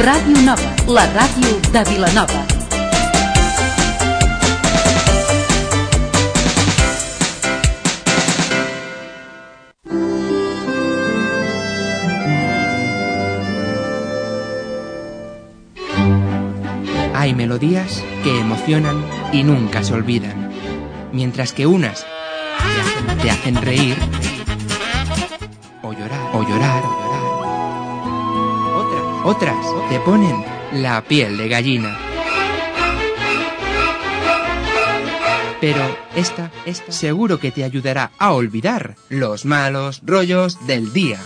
Ràdio Nova, la ràdio de Vilanova. Hay melodías que emocionan y nunca se olvidan, mientras que unas te hacen reír o llorar, o llorar, Otras, te ponen la piel de gallina. Pero esta, esta seguro que te ayudará a olvidar los malos rollos del día.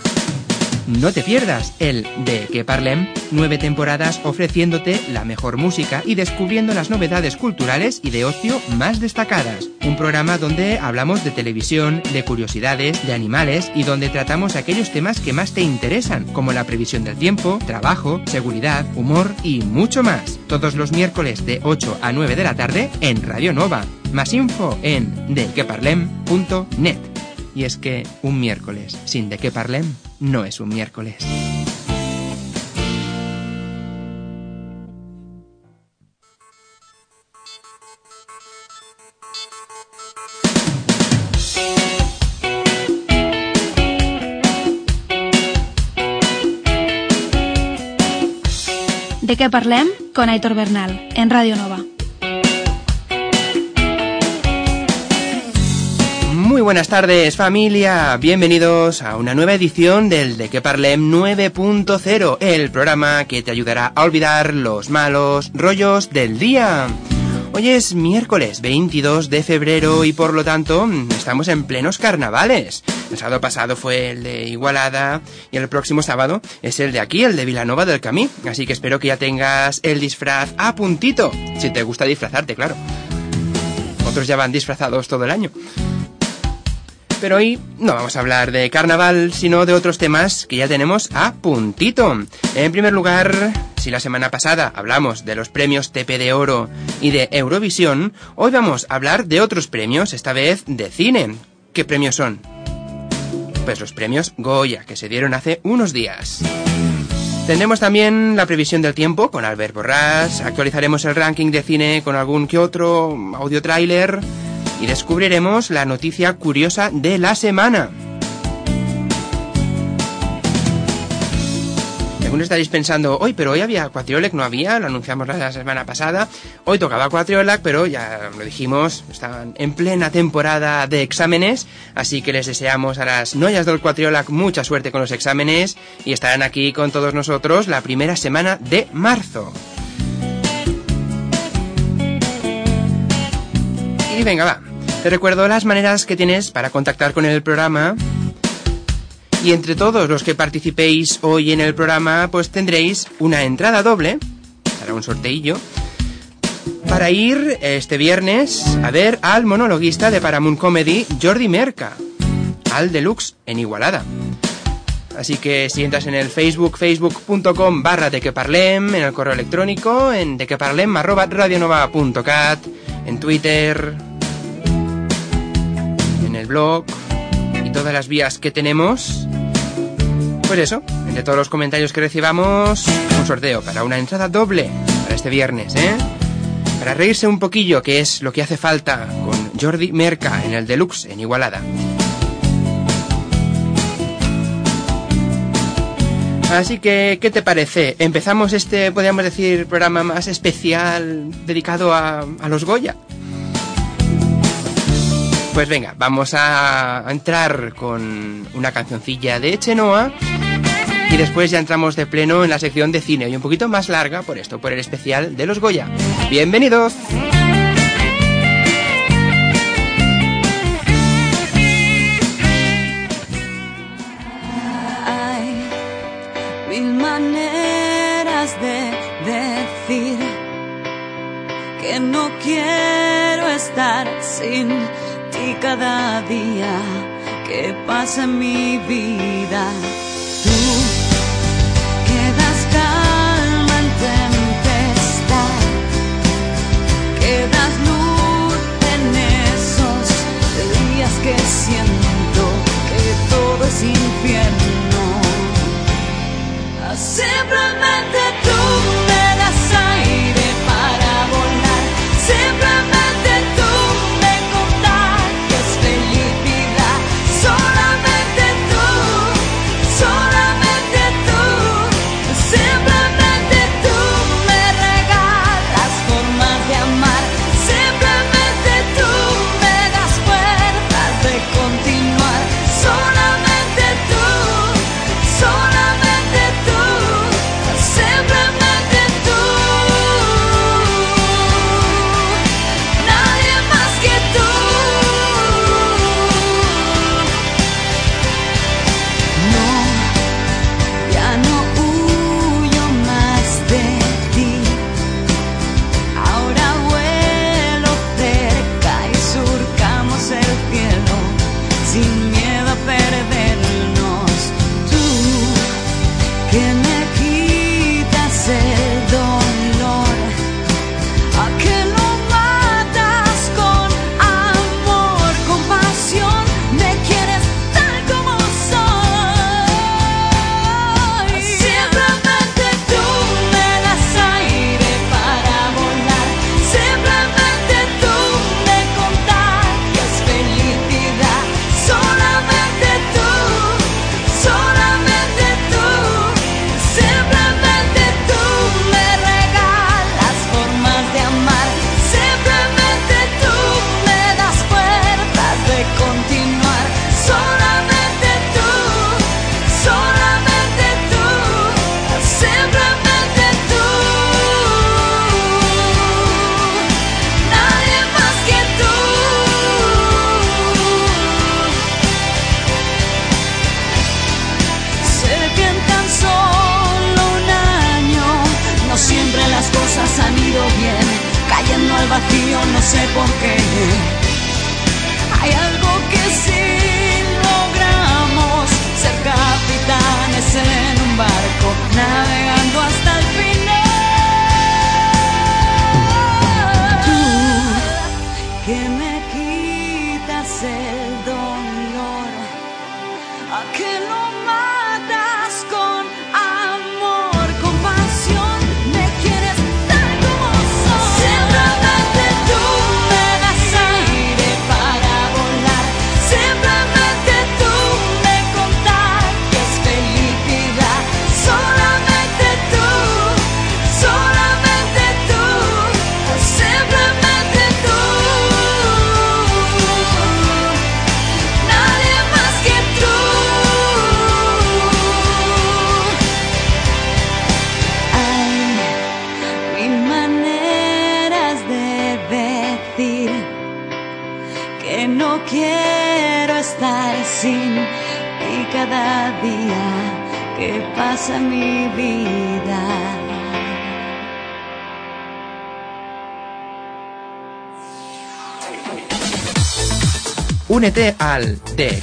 No te pierdas el De Que Parlem, nueve temporadas ofreciéndote la mejor música y descubriendo las novedades culturales y de ocio más destacadas. Un programa donde hablamos de televisión, de curiosidades, de animales y donde tratamos aquellos temas que más te interesan, como la previsión del tiempo, trabajo, seguridad, humor y mucho más. Todos los miércoles de 8 a 9 de la tarde en Radio Nova. Más info en dequeparlem.net. Y es que un miércoles sin de qué parlem no es un miércoles. De què parlem? Con Aitor Bernal, en Radio Nova. Muy buenas tardes familia, bienvenidos a una nueva edición del De Que Parlem 9.0, el programa que te ayudará a olvidar los malos rollos del día. Hoy es miércoles 22 de febrero y por lo tanto estamos en plenos carnavales. El sábado pasado fue el de Igualada y el próximo sábado es el de aquí, el de Vilanova del Camí. Así que espero que ya tengas el disfraz a puntito, si te gusta disfrazarte, claro. Otros ya van disfrazados todo el año. Pero hoy no vamos a hablar de carnaval, sino de otros temas que ya tenemos a puntito. En primer lugar, si la semana pasada hablamos de los premios TP de Oro y de Eurovisión, hoy vamos a hablar de otros premios, esta vez de cine. ¿Qué premios son? Pues los premios Goya, que se dieron hace unos días. Tendremos también la previsión del tiempo con Albert Borrás, actualizaremos el ranking de cine con algún que otro audio tráiler y descubriremos la noticia curiosa de la semana. Algunos estaréis pensando, hoy, pero hoy había Quatriolac, no había, lo anunciamos la semana pasada. Hoy tocaba Quatriolac, pero ya lo dijimos, estaban en plena temporada de exámenes, así que les deseamos a las noyas del Quatriolac mucha suerte con los exámenes y estarán aquí con todos nosotros la primera semana de marzo. Y venga, va. Te recuerdo las maneras que tienes para contactar con el programa. Y entre todos los que participéis hoy en el programa, pues tendréis una entrada doble, para un sorteillo, para ir este viernes a ver al monologuista de Paramount Comedy, Jordi Merca, al Deluxe en Igualada. Así que si entras en el Facebook, facebook.com barra de que parlem, en el correo electrónico, en de que parlem radionova.cat, en Twitter, en el blog y todas las vías que tenemos. Pues eso, entre todos los comentarios que recibamos, un sorteo para una entrada doble para este viernes, ¿eh? Para reírse un poquillo, que es lo que hace falta con Jordi Merca en el Deluxe en Igualada. Así que, ¿qué te parece? Empezamos este, podríamos decir, programa más especial dedicado a, a los Goya. Pues venga, vamos a entrar con una cancioncilla de Chenoa y después ya entramos de pleno en la sección de cine y un poquito más larga por esto, por el especial de los Goya. ¡Bienvenidos! Cada día que pasa en mi vida. Tú quedas calma en tempestad, quedas luz en esos días que siento que todo es infierno. Simplemente tú.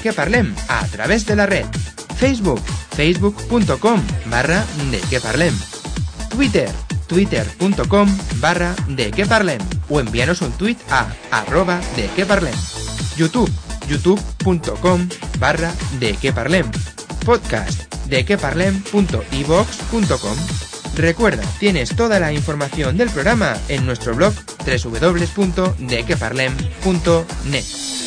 Que Parlem a través de la red. Facebook, facebook.com barra De Que Parlem. Twitter, twitter.com barra De Que Parlem. O envíanos un tweet a arroba De Que Parlem. YouTube, youtube.com barra De Que Parlem. Podcast, dequeparlem.ivox.com. Recuerda, tienes toda la información del programa en nuestro blog www.dequeparlem.net.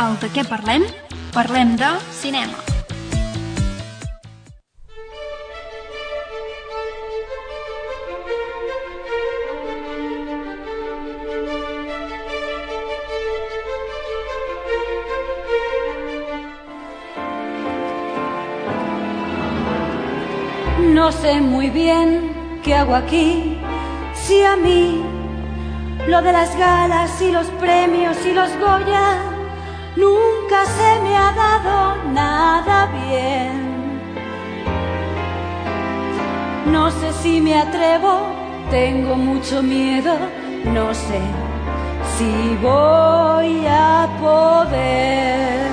el de què de cinema. No sé muy bien qué hago aquí, si a mí lo de las galas y los premios y los Goya nunca se me ha dado nada bien. No sé si me atrevo, tengo mucho miedo, no sé si voy a poder.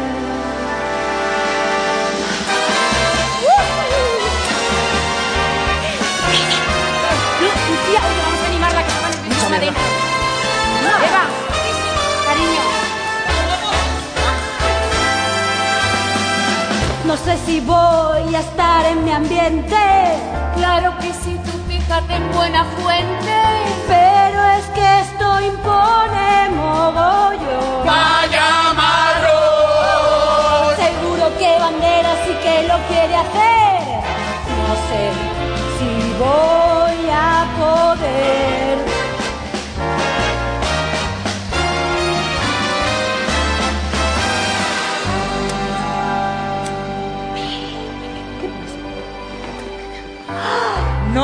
Vamos a animarla que se van a madera. Eva, cariño. No sé si voy a estar en mi ambiente, Claro que sí, tú fíjate en buena fuente. pero es que esto impone mogollón.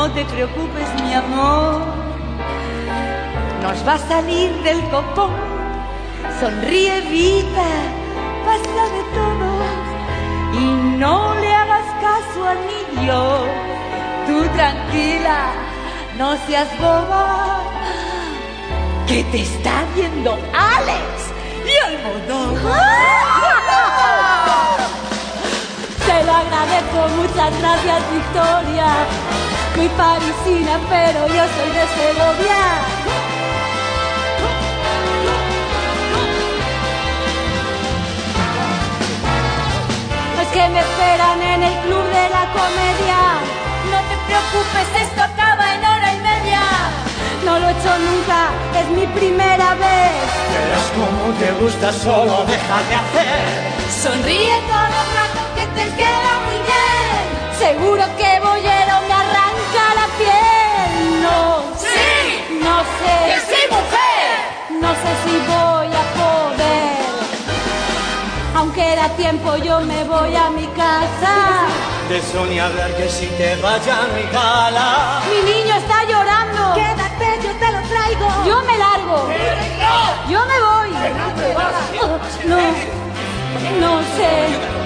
No te preocupes, mi amor. Nos va a salir del copón. Sonríe, Vita, pasa de todo. Y no le hagas caso al niño. Tú tranquila, no seas boba. Que te está viendo Alex y Almodóvar. Te lo agradezco, muchas gracias, Victoria. Muy parisina, pero yo soy de Segovia. Es que me esperan en el club de la comedia. No te preocupes, esto acaba en hora y media. No lo he hecho nunca, es mi primera vez. Verás cómo te gusta, solo deja de hacer. Sonríe todo el rato que te queda muy bien. Seguro que bollero me sé. ¡Que sí, mujer! No sé si voy a poder. Aunque da tiempo, yo me voy a mi casa. De eso ni hablar que si te vaya mi gala. Mi niño está llorando. Quédate, yo te lo traigo. Yo me largo. Yo me voy. No, no sé.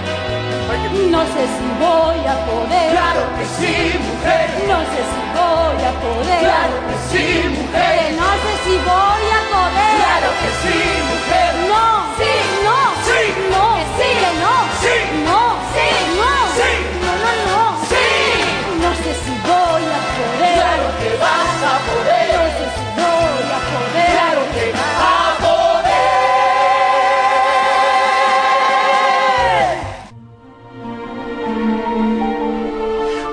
No sé si voy a poder. Claro que sí, mujer. No sé si voy a poder. Claro que sí, mujer. Que no sé si voy a poder. Claro que sí, mujer. No. Sí. No. Sí. No. Que sí. Que no. Sí. No.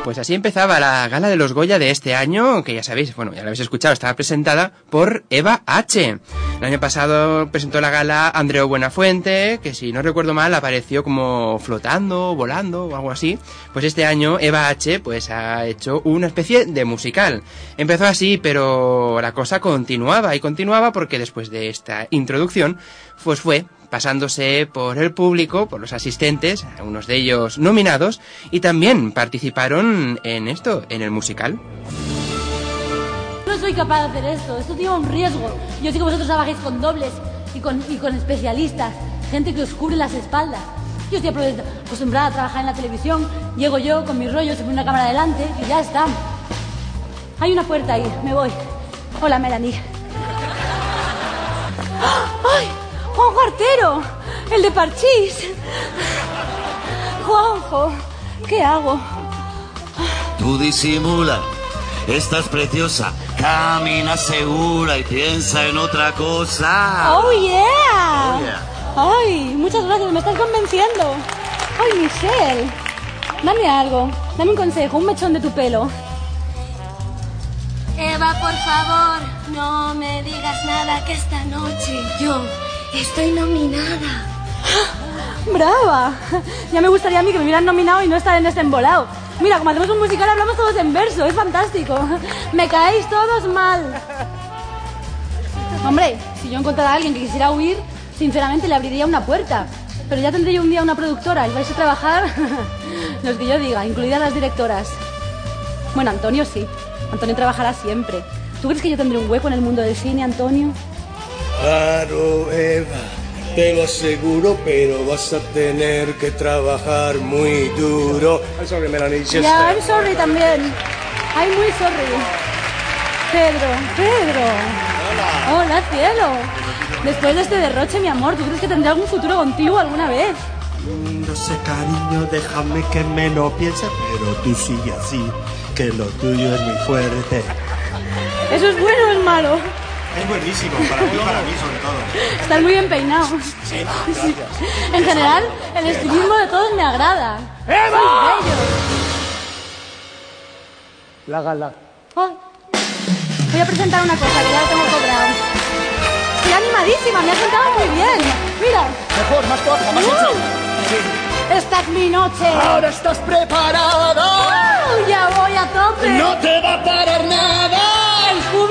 Pues así empezaba la gala de los Goya de este año, que ya sabéis, bueno, ya lo habéis escuchado, estaba presentada por Eva H. El año pasado presentó la gala Andreu Buenafuente, que si no recuerdo mal apareció como flotando, volando o algo así. Pues este año Eva H. pues ha hecho una especie de musical. Empezó así, pero la cosa continuaba y continuaba porque después de esta introducción, pues fue pasándose por el público, por los asistentes, algunos de ellos nominados, y también participaron en esto, en el musical. No soy capaz de hacer esto, esto tiene un riesgo. Yo sé que vosotros trabajéis con dobles y con, y con especialistas, gente que os cubre las espaldas. Yo estoy acostumbrada a trabajar en la televisión, llego yo con mis rollos, se pone una cámara delante y ya está. Hay una puerta ahí, me voy. Hola, Melanie. ¡Ay! ¡Juanjo Artero! ¡El de Parchís! Juanjo, ¿qué hago? Tú disimula, estás preciosa, camina segura y piensa en otra cosa. ¡Oh, yeah! Oh, yeah. ¡Ay, muchas gracias! Me estás convenciendo. ¡Ay, Michelle! Dame algo. Dame un consejo, un mechón de tu pelo. Eva, por favor, no me digas nada que esta noche yo estoy nominada. ¡Brava! Ya me gustaría a mí que me hubieran nominado y no estar en este. Mira, como hacemos un musical hablamos todos en verso, es fantástico. Me caéis todos mal. Hombre, si yo encontrara a alguien que quisiera huir, sinceramente le abriría una puerta. Pero ya tendré yo un día una productora y vais a trabajar los que yo diga, incluidas las directoras. Bueno, Antonio sí. Antonio trabajará siempre. ¿Tú crees que yo tendré un hueco en el mundo del cine, Antonio? Claro, Eva, te lo aseguro, pero vas a tener que trabajar muy duro. I'm sorry, Melanie, just, Ya, uh, I'm sorry también. I'm muy sorry. Pedro, Pedro. Hola. cielo. Después de este derroche, mi amor, ¿tú crees que tendré algún futuro contigo alguna vez? No sé, cariño, déjame que me lo piense, pero tú sigue así, que lo tuyo es muy fuerte. ¿Eso es bueno o es malo? Es buenísimo, para mí, para mí sobre todo. Estás muy bien peinado. Sí, En general, el estilismo de todos me agrada. ¡Eva! La gala. Voy a presentar una cosa que ya lo tengo cobrado. Estoy animadísima, me ha sentado muy bien. Mira. Mejor, más fuerte, más ¡Uh! Esta es mi noche. Ahora estás preparado. ¡Uh! Ya voy a tope. No te va a parar nada.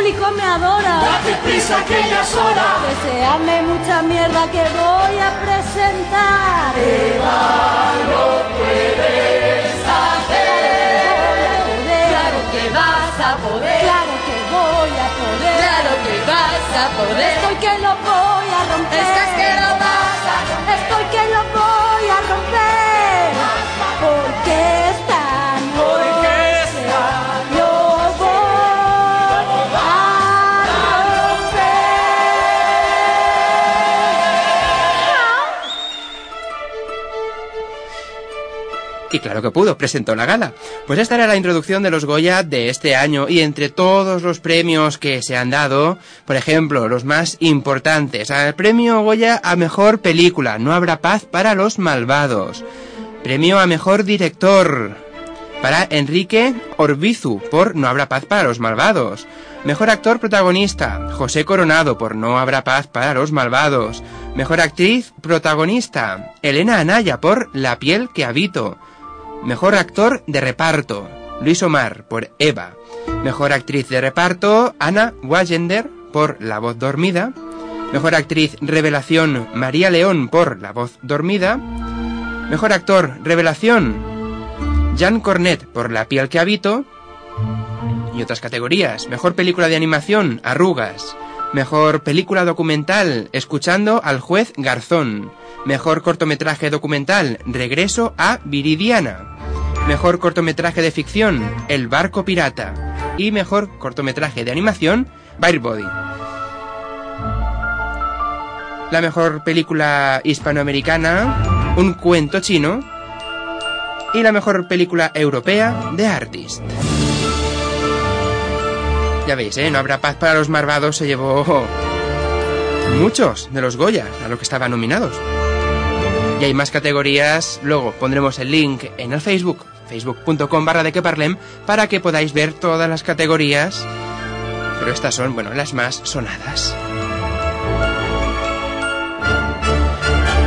Público me adora. Date prisa que ya es hora. Deseame mucha mierda que voy a presentar. Eva, lo puedes hacer. Claro que vas a poder. Claro que voy a poder. Claro que vas a poder. Estoy que lo voy Y claro que pudo, presentó la gala. Pues esta era la introducción de los Goya de este año y entre todos los premios que se han dado, por ejemplo, los más importantes, al premio Goya a mejor película, No habrá paz para los malvados. Premio a mejor director para Enrique Orbizu por No habrá paz para los malvados. Mejor actor protagonista, José Coronado por No habrá paz para los malvados. Mejor actriz protagonista, Elena Anaya por La piel que habito. Mejor actor de reparto, Luis Omar por Eva. Mejor actriz de reparto, Ana Wagender por La voz dormida. Mejor actriz revelación, María León por La voz dormida. Mejor actor revelación, Jan Cornet por La piel que habito. Y otras categorías. Mejor película de animación, Arrugas. Mejor película documental, Escuchando al juez Garzón. Mejor cortometraje documental, Regreso a Viridiana. Mejor cortometraje de ficción, El barco pirata. Y mejor cortometraje de animación, Body. La mejor película hispanoamericana, Un cuento chino. Y la mejor película europea, The Artist. Ya veis, ¿eh? No habrá paz para los malvados se llevó muchos de los Goyas a los que estaban nominados. Y hay más categorías, luego pondremos el link en el Facebook, facebook.com barra de que parlem, para que podáis ver todas las categorías, pero estas son, bueno, las más sonadas.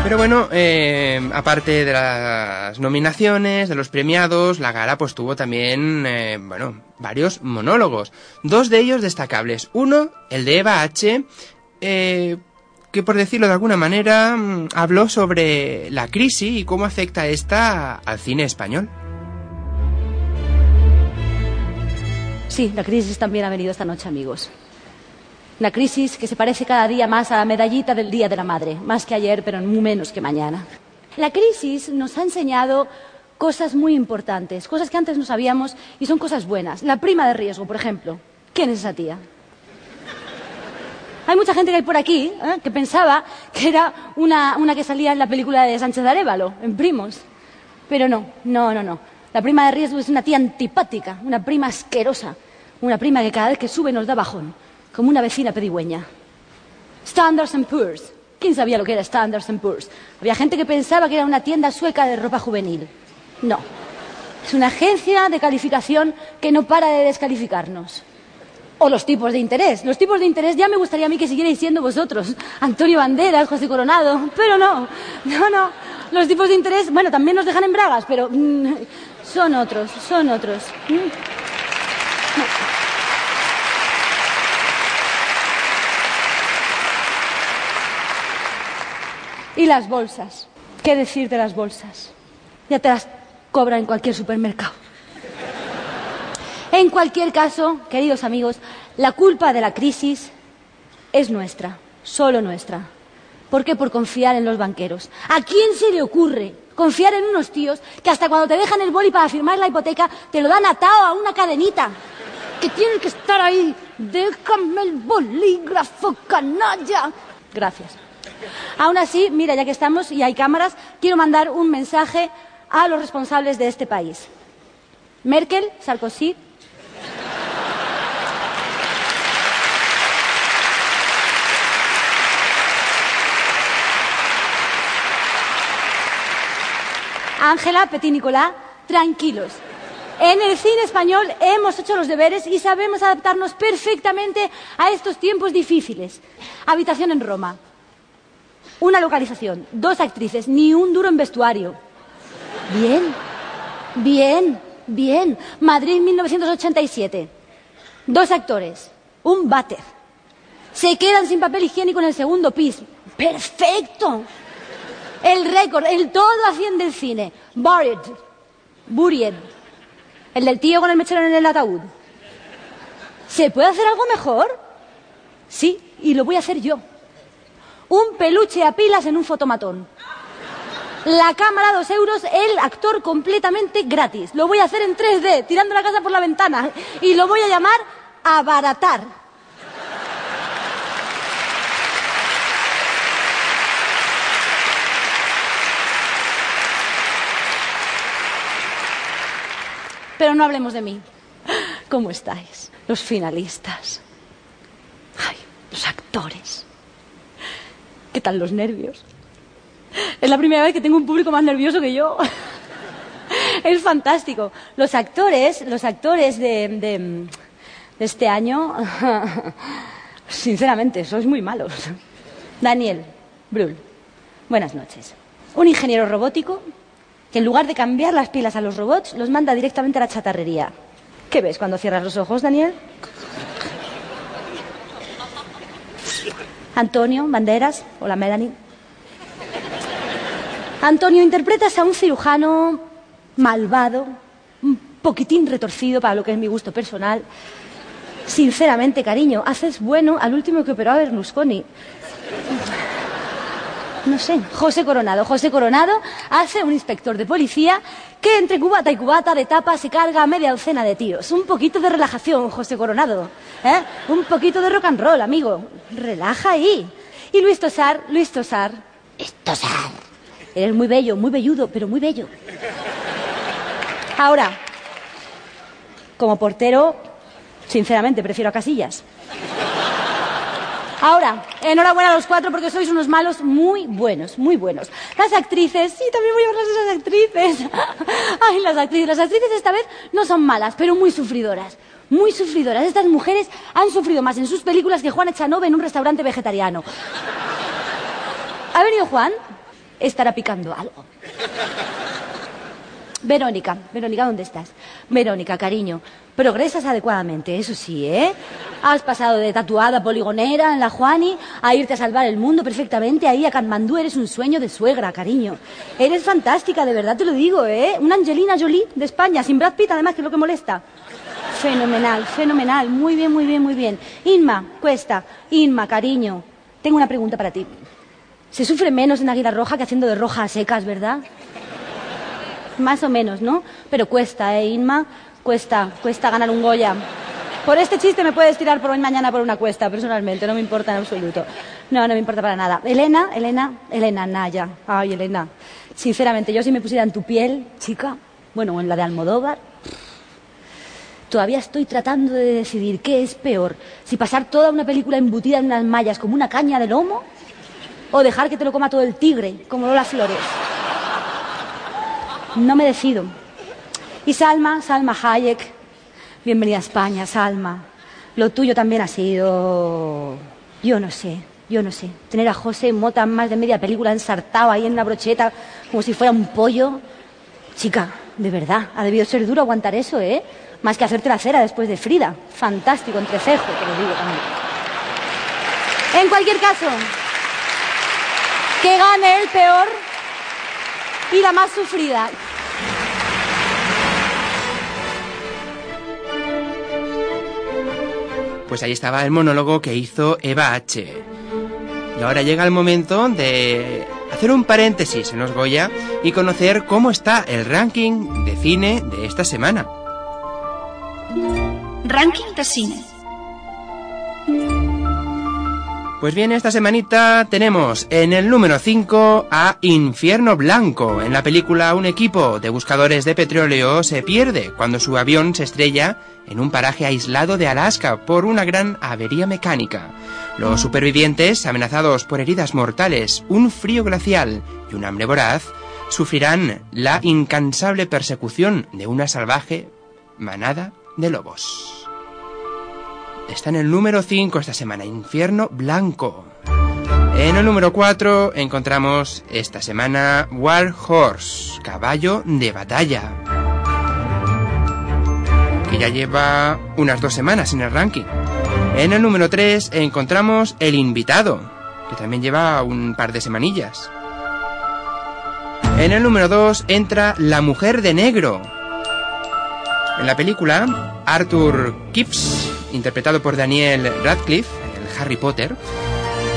Pero bueno, eh, aparte de las nominaciones, de los premiados, la gala pues tuvo también, eh, bueno, varios monólogos. Dos de ellos destacables. Uno, el de Eva H., eh, que por decirlo de alguna manera mm, habló sobre la crisis y cómo afecta esta al cine español. Sí, la crisis también ha venido esta noche, amigos. Una crisis que se parece cada día más a la medallita del Día de la Madre, más que ayer, pero muy menos que mañana. La crisis nos ha enseñado cosas muy importantes, cosas que antes no sabíamos y son cosas buenas. La prima de riesgo, por ejemplo. ¿Quién es esa tía? Hay mucha gente que hay por aquí ¿eh? que pensaba que era una, una que salía en la película de Sánchez de Arevalo, en Primos. Pero no, no, no, no. La prima de riesgo es una tía antipática, una prima asquerosa, una prima que cada vez que sube nos da bajón como una vecina pedigüeña. Standards and Poor's. ¿Quién sabía lo que era Standards and Poor's? Había gente que pensaba que era una tienda sueca de ropa juvenil. No. Es una agencia de calificación que no para de descalificarnos. O los tipos de interés. Los tipos de interés ya me gustaría a mí que siguierais siendo vosotros. Antonio Banderas, José Coronado. Pero no, no, no. Los tipos de interés, bueno, también nos dejan en bragas, pero mm, son otros, son otros. Mm. Y las bolsas. ¿Qué decir de las bolsas? Ya te las cobran en cualquier supermercado. En cualquier caso, queridos amigos, la culpa de la crisis es nuestra, solo nuestra. ¿Por qué? Por confiar en los banqueros. ¿A quién se le ocurre confiar en unos tíos que hasta cuando te dejan el boli para firmar la hipoteca te lo dan atado a una cadenita? Que tienen que estar ahí. Déjame el bolígrafo, canalla. Gracias. Aún así, mira, ya que estamos y hay cámaras, quiero mandar un mensaje a los responsables de este país. Merkel, Sarkozy. Ángela, Petit Nicolás, tranquilos. En el cine español hemos hecho los deberes y sabemos adaptarnos perfectamente a estos tiempos difíciles. Habitación en Roma, una localización, dos actrices, ni un duro en vestuario. Bien, bien, bien. Madrid 1987. Dos actores, un váter. Se quedan sin papel higiénico en el segundo piso. ¡Perfecto! El récord, el todo haciendo el cine. Buried. Buried. El del tío con el mechero en el ataúd. ¿Se puede hacer algo mejor? Sí, y lo voy a hacer yo un peluche a pilas en un fotomatón. La cámara, dos euros, el actor completamente gratis. Lo voy a hacer en 3D, tirando la casa por la ventana. Y lo voy a llamar abaratar. Pero no hablemos de mí. ¿Cómo estáis? Los finalistas. Ay, los actores. ¿Qué tal los nervios? Es la primera vez que tengo un público más nervioso que yo. Es fantástico. Los actores, los actores de, este año, sinceramente, sois muy malos. Daniel Brühl, buenas noches. Un ingeniero robótico que en lugar de cambiar las pilas a los robots, los manda directamente a la chatarrería. ¿Qué ves cuando cierras los ojos, Daniel? Antonio Banderas, hola Melanie. Antonio, interpretas a un cirujano malvado, un poquitín retorcido para lo que es mi gusto personal. Sinceramente, cariño, haces bueno al último que operó a Berlusconi. No sé, José Coronado. José Coronado hace un inspector de policía que entre cubata y cubata de tapa se carga a media docena de tíos. Un poquito de relajación, José Coronado. ¿eh? Un poquito de rock and roll, amigo. Relaja ahí. Y Luis Tosar, Luis Tosar. Es Tosar. Eres muy bello, muy velludo, pero muy bello. Ahora, como portero, sinceramente prefiero a Casillas. Ahora, enhorabuena a los cuatro porque sois unos malos muy buenos, muy buenos. Las actrices, sí, también voy a hablar de las actrices. Ay, las actrices, las actrices esta vez no son malas, pero muy sufridoras. Muy sufridoras. Estas mujeres han sufrido más en sus películas que Juan Echanove en un restaurante vegetariano. ¿Ha venido Juan? Estará picando algo. Verónica, Verónica, ¿dónde estás? Verónica, cariño, progresas adecuadamente, eso sí, ¿eh? Has pasado de tatuada poligonera en la Juani a irte a salvar el mundo perfectamente ahí a Katmandú. Eres un sueño de suegra, cariño. Eres fantástica, de verdad te lo digo, ¿eh? Una Angelina Jolie de España, sin Brad Pitt, además, que es lo que molesta. Fenomenal, fenomenal. Muy bien, muy bien, muy bien. Inma, Cuesta, Inma, cariño, tengo una pregunta para ti. Se sufre menos en Águila Roja que haciendo de roja a secas, ¿verdad? Más o menos, ¿no? Pero cuesta, ¿eh, Inma? Cuesta, cuesta ganar un Goya. Por este chiste me puedes tirar por hoy mañana por una cuesta, personalmente, no me importa en absoluto. No, no me importa para nada. Elena, Elena, Elena Naya. Ay, Elena. Sinceramente, yo si me pusiera en tu piel, chica, bueno, en la de Almodóvar, todavía estoy tratando de decidir qué es peor. Si pasar toda una película embutida en unas mallas como una caña de lomo, o dejar que te lo coma todo el tigre, como Lola Flores. No me decido. Y Salma, Salma Hayek, bienvenida a España, Salma. Lo tuyo también ha sido... Yo no sé, yo no sé. Tener a José Mota más de media película ensartado ahí en una brocheta como si fuera un pollo. Chica, de verdad, ha debido ser duro aguantar eso, ¿eh? Más que hacerte la cera después de Frida. Fantástico, entrecejo, te lo digo también. En cualquier caso, que gane el peor y la más sufrida. Pues ahí estaba el monólogo que hizo Eva H. Y ahora llega el momento de hacer un paréntesis en los Goya y conocer cómo está el ranking de cine de esta semana. Ranking de cine. Pues bien, esta semanita tenemos en el número 5 a Infierno Blanco. En la película un equipo de buscadores de petróleo se pierde cuando su avión se estrella en un paraje aislado de Alaska por una gran avería mecánica. Los supervivientes, amenazados por heridas mortales, un frío glacial y un hambre voraz, sufrirán la incansable persecución de una salvaje manada de lobos. Está en el número 5 esta semana, Infierno Blanco. En el número 4 encontramos esta semana War Horse, caballo de batalla. Que ya lleva unas dos semanas en el ranking. En el número 3 encontramos El Invitado, que también lleva un par de semanillas. En el número 2 entra La Mujer de Negro. En la película, Arthur Kipps interpretado por Daniel Radcliffe, el Harry Potter,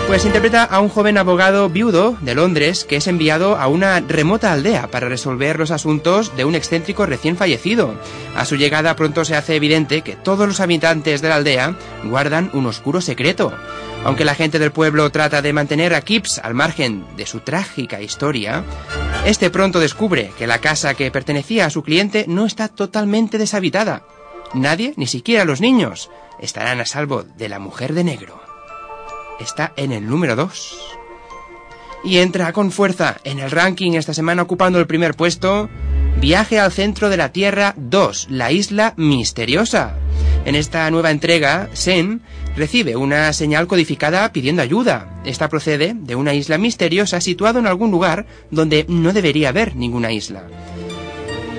pues interpreta a un joven abogado viudo de Londres que es enviado a una remota aldea para resolver los asuntos de un excéntrico recién fallecido. A su llegada pronto se hace evidente que todos los habitantes de la aldea guardan un oscuro secreto. Aunque la gente del pueblo trata de mantener a Kips al margen de su trágica historia, este pronto descubre que la casa que pertenecía a su cliente no está totalmente deshabitada. Nadie, ni siquiera los niños, estarán a salvo de la mujer de negro. Está en el número 2. Y entra con fuerza en el ranking esta semana ocupando el primer puesto. Viaje al centro de la Tierra 2, la isla misteriosa. En esta nueva entrega, Sen recibe una señal codificada pidiendo ayuda. Esta procede de una isla misteriosa situada en algún lugar donde no debería haber ninguna isla.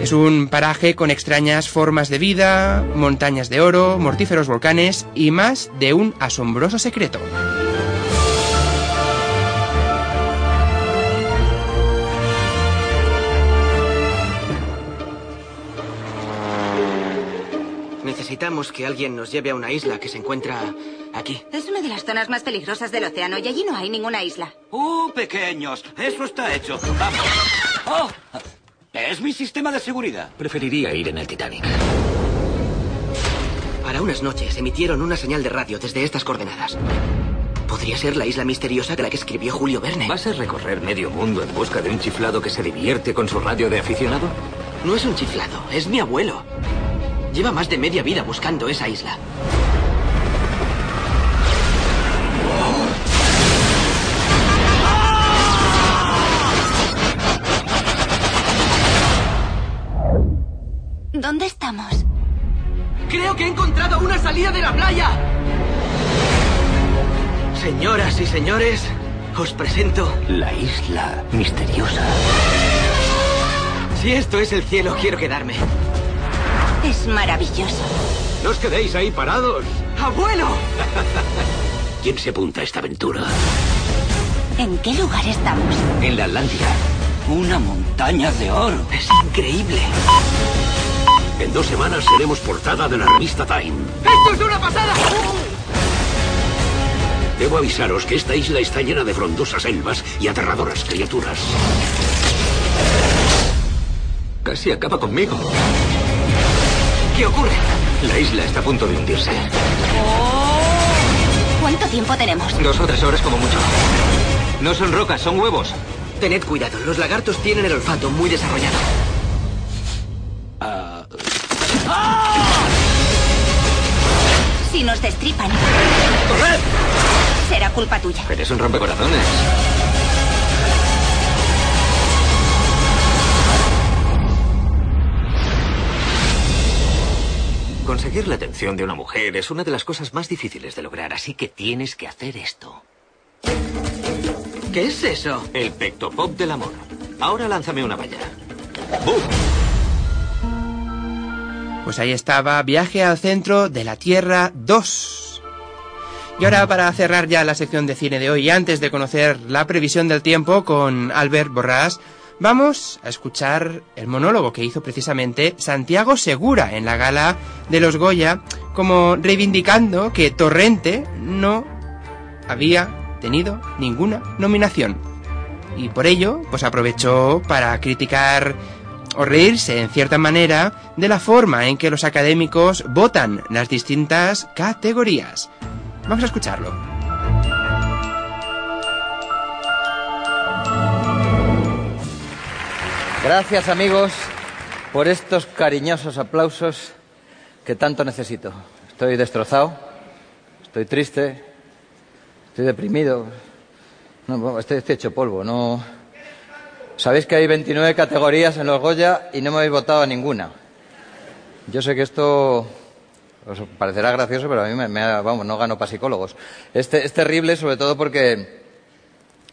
Es un paraje con extrañas formas de vida, montañas de oro, mortíferos volcanes y más de un asombroso secreto. Necesitamos que alguien nos lleve a una isla que se encuentra Aquí. Es una de las zonas más peligrosas del océano y allí no hay ninguna isla. ¡Uh, pequeños! Eso está hecho. ¡Vamos! ¡Oh! Es mi sistema de seguridad. Preferiría ir en el Titanic. Para unas noches emitieron una señal de radio desde estas coordenadas. ¿Podría ser la isla misteriosa de la que escribió Julio Verne? ¿Vas a recorrer medio mundo en busca de un chiflado que se divierte con su radio de aficionado? No es un chiflado, es mi abuelo. Lleva más de media vida buscando esa isla. Señoras y señores, os presento... La isla misteriosa. Si esto es el cielo, quiero quedarme. Es maravilloso. No os quedéis ahí parados. ¡Abuelo! ¿Quién se apunta a esta aventura? ¿En qué lugar estamos? En la Atlántida. Una montaña de oro. Es increíble. En dos semanas seremos portada de la revista Time. ¡Esto es una pasada! Debo avisaros que esta isla está llena de frondosas selvas y aterradoras criaturas. Casi acaba conmigo. ¿Qué ocurre? La isla está a punto de hundirse. ¿Cuánto tiempo tenemos? Dos o tres horas como mucho. No son rocas, son huevos. Tened cuidado, los lagartos tienen el olfato muy desarrollado. Si nos destripan. ¡Corred! Será culpa tuya. Eres un rompecorazones. Conseguir la atención de una mujer es una de las cosas más difíciles de lograr, así que tienes que hacer esto. ¿Qué es eso? El pectopop del amor. Ahora lánzame una valla. ¡Bum! Pues ahí estaba Viaje al centro de la Tierra 2. Y ahora para cerrar ya la sección de cine de hoy, antes de conocer la previsión del tiempo con Albert Borrás, vamos a escuchar el monólogo que hizo precisamente Santiago Segura en la gala de los Goya, como reivindicando que Torrente no había tenido ninguna nominación. Y por ello, pues aprovechó para criticar o reírse en cierta manera de la forma en que los académicos votan las distintas categorías. Vamos a escucharlo. Gracias amigos por estos cariñosos aplausos que tanto necesito. Estoy destrozado, estoy triste, estoy deprimido, no, estoy, estoy hecho polvo. No, Sabéis que hay 29 categorías en los Goya y no me habéis votado a ninguna. Yo sé que esto parecerá gracioso, pero a mí me, vamos, no gano para psicólogos. Este, es terrible, sobre todo porque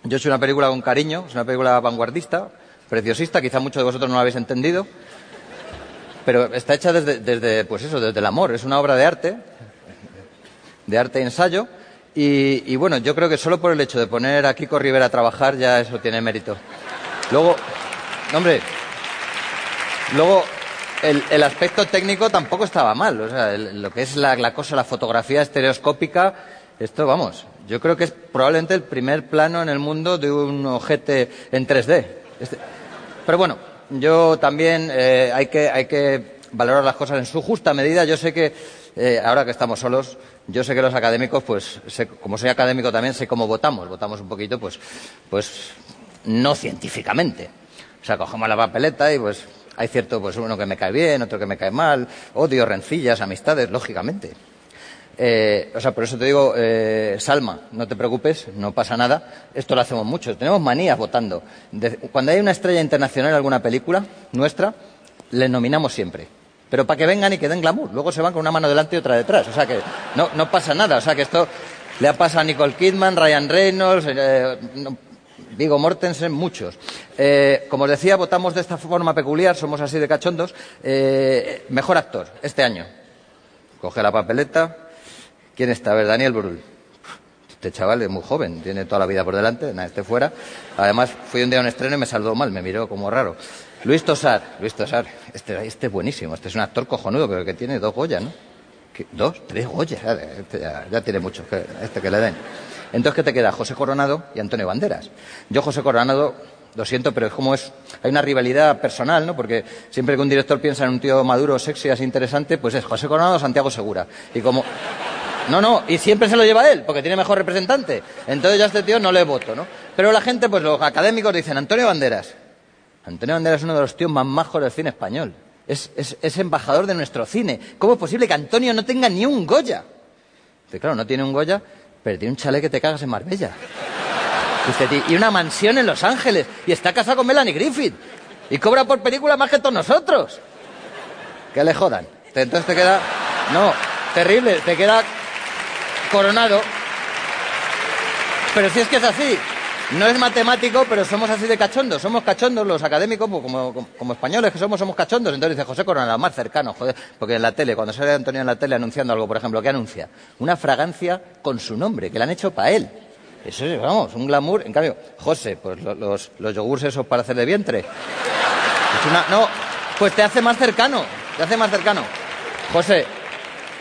yo he hecho una película con cariño, es una película vanguardista, preciosista, quizá muchos de vosotros no la habéis entendido, pero está hecha desde, desde, pues eso, desde el amor. Es una obra de arte, de arte y ensayo, y, bueno, yo creo que solo por el hecho de poner a Kiko Rivera a trabajar ya eso tiene mérito. Luego, hombre, luego el, aspecto técnico tampoco estaba mal. O sea, el- lo que es la, la cosa, la fotografía estereoscópica, esto, vamos, yo creo que es probablemente el primer plano en el mundo de un ojete en 3D. Este- pero bueno, yo también eh, hay, que, hay que valorar las cosas en su justa medida. Yo sé que, eh, ahora que estamos solos, yo sé que los académicos, pues, sé- como soy académico también, sé cómo votamos. Votamos un poquito, pues, pues no científicamente. O sea, cogemos la papeleta y pues hay cierto, pues uno que me cae bien, otro que me cae mal, odio, rencillas, amistades, lógicamente. Eh, o sea, por eso te digo, eh, Salma, no te preocupes, no pasa nada. Esto lo hacemos mucho. Tenemos manías votando. Cuando hay una estrella internacional en alguna película nuestra, le nominamos siempre. Pero para que vengan y que den glamour. Luego se van con una mano delante y otra detrás. O sea que no, pasa nada. O sea que esto le ha pasado a Nicole Kidman, Ryan Reynolds, eh, Viggo Mortensen, muchos. Eh, como os decía, votamos de esta forma peculiar, somos así de cachondos. Eh, mejor actor, este año. Coge la papeleta. ¿Quién está? A ver, Daniel Brühl. Este chaval es muy joven, tiene toda la vida por delante, nada, este fuera. Además, fui un día a un estreno y me saludó mal, me miró como raro. Luis Tosar, Luis Tosar, este, este es buenísimo, este es un actor cojonudo, pero que tiene dos Goya, ¿no? ¿Dos? ¿Tres Goya? Ya, este ya, ya tiene muchos, que, este que le den. Entonces, ¿qué te queda? José Coronado y Antonio Banderas. Yo, José Coronado, lo siento, pero es como es. Hay una rivalidad personal, ¿no? Porque siempre que un director piensa en un tío maduro, sexy, así interesante, pues es José Coronado Santiago Segura. Y como. No, no, y siempre se lo lleva él, porque tiene mejor representante. Entonces yo a este tío no le voto, ¿no? Pero la gente, pues los académicos dicen, Antonio Banderas. Antonio Banderas es uno de los tíos más majos del cine español. Es, es, embajador de nuestro cine. ¿Cómo es posible que Antonio no tenga ni un Goya? Claro, no tiene un Goya, tiene un chalet que te cagas en Marbella. Y una mansión en Los Ángeles. Y está casado con Melanie Griffith. Y cobra por película más que todos nosotros. Que le jodan. Entonces te queda... No, terrible. Te queda coronado. Pero si es que es así. No es matemático, pero somos así de cachondos. Somos cachondos los académicos, pues como, como, españoles que somos, somos cachondos. Entonces dice José Coronado, más cercano, joder. Porque en la tele, cuando sale Antonio en la tele anunciando algo, por ejemplo, ¿qué anuncia? Una fragancia con su nombre, que la han hecho para él. Eso es, vamos, un glamour. En cambio, José, pues lo- los, los yogures esos para hacer de vientre. Es una, no, pues te hace más cercano, te hace más cercano. José,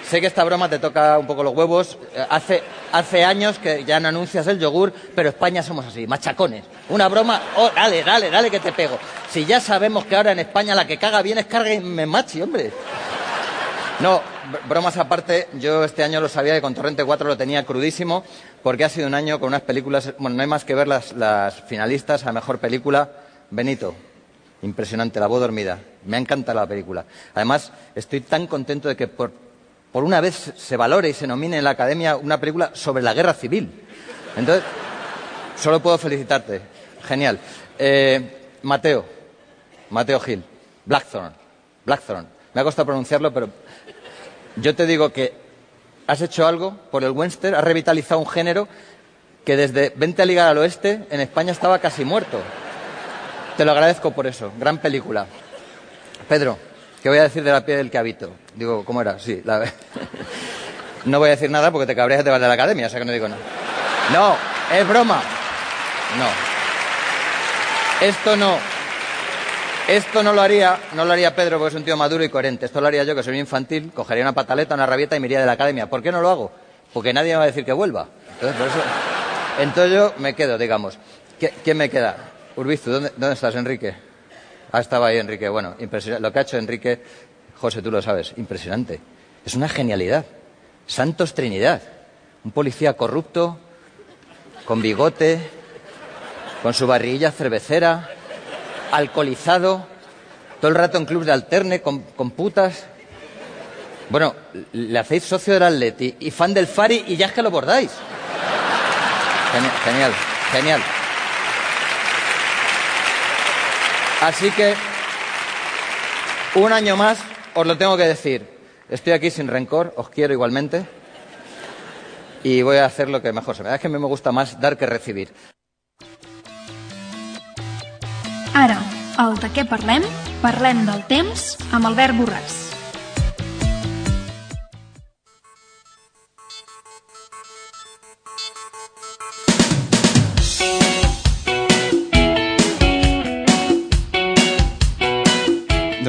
sé que esta broma te toca un poco los huevos. Eh, Hace, años que ya no anuncias el yogur, pero España somos así, machacones. Una broma, oh, dale, dale, dale que te pego. Si ya sabemos que ahora en España la que caga bien es cargue machi, hombre. No, br- bromas aparte, yo este año lo sabía que con Torrente 4 lo tenía crudísimo, porque ha sido un año con unas películas, bueno, no hay más que ver las, las finalistas a mejor película. Benito, impresionante, La voz dormida. Me ha encantado la película. Además, estoy tan contento de que por, por una vez se valore y se nomine en la Academia una película sobre la guerra civil. Entonces, solo puedo felicitarte. Genial. Eh, Mateo, Mateo Gil, Blackthorn, Blackthorn. Me ha costado pronunciarlo, pero yo te digo que has hecho algo por el Western, has revitalizado un género que desde Vente a ligar al oeste en España estaba casi muerto. Te lo agradezco por eso. Gran película. Pedro, ¿qué voy a decir de la piel del que habito? Digo, ¿cómo era? Sí, la... No voy a decir nada porque te cabreas y te vas de la academia, o sea que no digo nada. No, es broma. No. Esto no. Esto no lo haría, no lo haría Pedro porque es un tío maduro y coherente. Esto lo haría yo, que soy un infantil, cogería una pataleta, una rabieta y me iría de la academia. ¿Por qué no lo hago? Porque nadie me va a decir que vuelva. Entonces, por eso... Entonces yo me quedo, digamos. ¿Qué- ¿Quién me queda? Urbizu, ¿dónde, dónde estás, Enrique? Ah, estaba ahí, Enrique. Bueno, impresionante. Lo que ha hecho Enrique, José, tú lo sabes, impresionante. Es una genialidad. Santos Trinidad. Un policía corrupto, con bigote, con su barriguilla cervecera, alcoholizado, todo el rato en clubs de alterne, con, con putas. Bueno, le hacéis socio del Atleti y fan del Fari y ya es que lo bordáis. Genial, genial, genial. Así que, un año más, os lo tengo que decir. Estoy aquí sin rencor, os quiero igualmente. Y voy a hacer lo que mejor se me da. Es que a mí me gusta más dar que recibir. Ara, el de què parlem? Parlem del temps amb Albert.